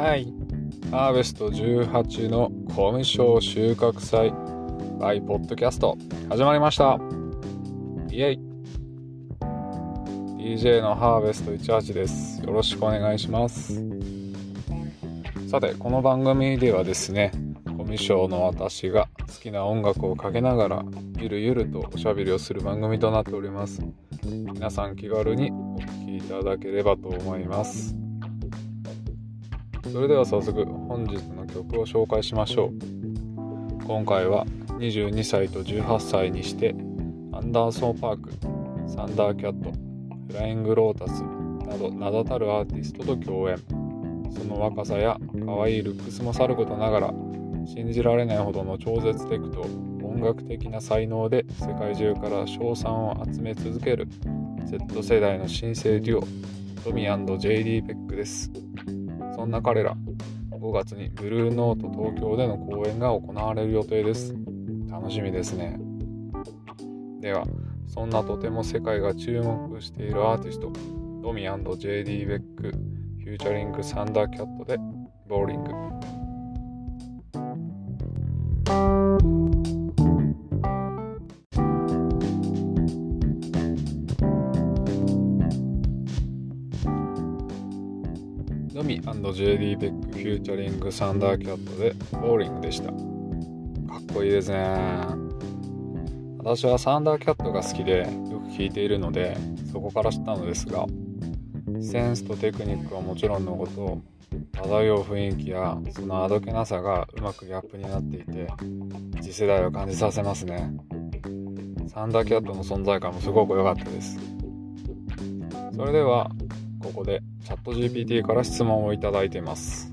はい。ハーベスト18のコミュ障収穫祭 by ポッドキャスト始まりました。イェイ DJ のハーベスト18です。よろしくお願いします。さて、この番組ではですね、コミュ障の私が好きな音楽をかけながらゆるゆるとおしゃべりをする番組となっております。皆さん気軽にお聴きいただければと思います。それでは早速本日の曲を紹介しましょう。今回は22歳と18歳にしてアンダーソン・パークサンダーキャットフライング・ロータスなど名だたるアーティストと共演。その若さや可愛いルックスもさることながら信じられないほどの超絶テクと音楽的な才能で世界中から称賛を集め続ける Z 世代の新生デュオトミ &JD ペックです。そんな彼ら、5月にブルーノート東京での公演が行われる予定です。楽しみですね。では、そんなとても世界が注目しているアーティスト、ドミ &JD ベック、フューチャリングサンダーキャットで、ボーリング。のみ &JD ベックフューチャリングサンダーキャットでボーリングでした。かっこいいですね。私はサンダーキャットが好きでよく聴いているのでそこから知ったのですがセンスとテクニックはもちろんのこと漂う雰囲気やそのあどけなさがうまくギャップになっていて次世代を感じさせますね。サンダーキャットの存在感もすごく良かったです。それではここでチャット GPT から質問をいただいています。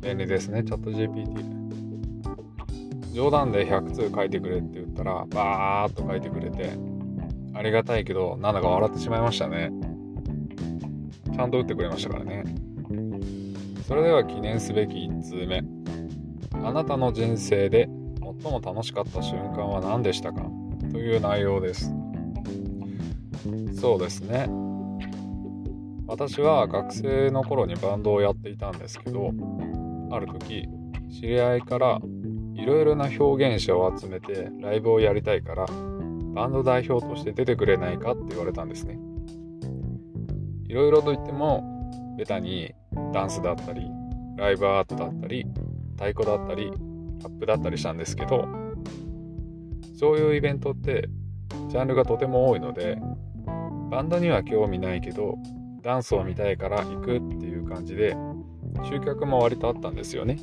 便利ですね、チャット GPT。冗談で100通書いてくれって言ったら、バーっと書いてくれて、ありがたいけど、なんだか笑ってしまいましたね。ちゃんと打ってくれましたからね。それでは記念すべき1通目。あなたの人生で最も楽しかった瞬間は何でしたか？という内容です。そうですね。私は学生の頃にバンドをやっていたんですけどある時知り合いからいろいろな表現者を集めてライブをやりたいからバンド代表として出てくれないかって言われたんですね。いろいろと言ってもベタにダンスだったりライブアートだったり太鼓だったりラップだったりしたんですけどそういうイベントってジャンルがとても多いのでバンドには興味ないけどダンスを見たいから行くっていう感じで集客も割とあったんですよね。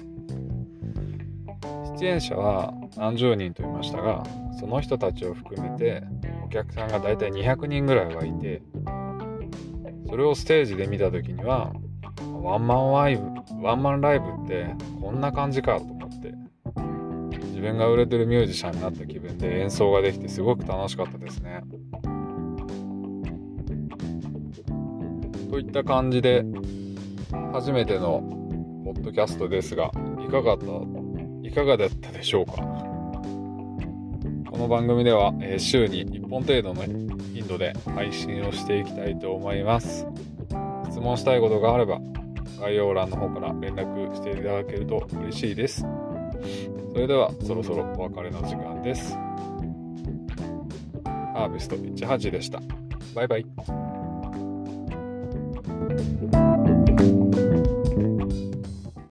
出演者は何十人といましたがその人たちを含めてお客さんがだいたい200人ぐらいはいてそれをステージで見た時にはワンマンライブワンマンライブってこんな感じかと思って自分が売れてるミュージシャンになった気分で演奏ができてすごく楽しかったですね。といった感じで初めてのポッドキャストですがいかがだいかがだったでしょうか？この番組では、え週に1本程度の頻度で配信をしていきたいと思います。質問したいことがあれば概要欄の方から連絡していただけると嬉しいです。それではそろそろお別れの時間です。ハーベスト18でした。バイバイ。Thank you.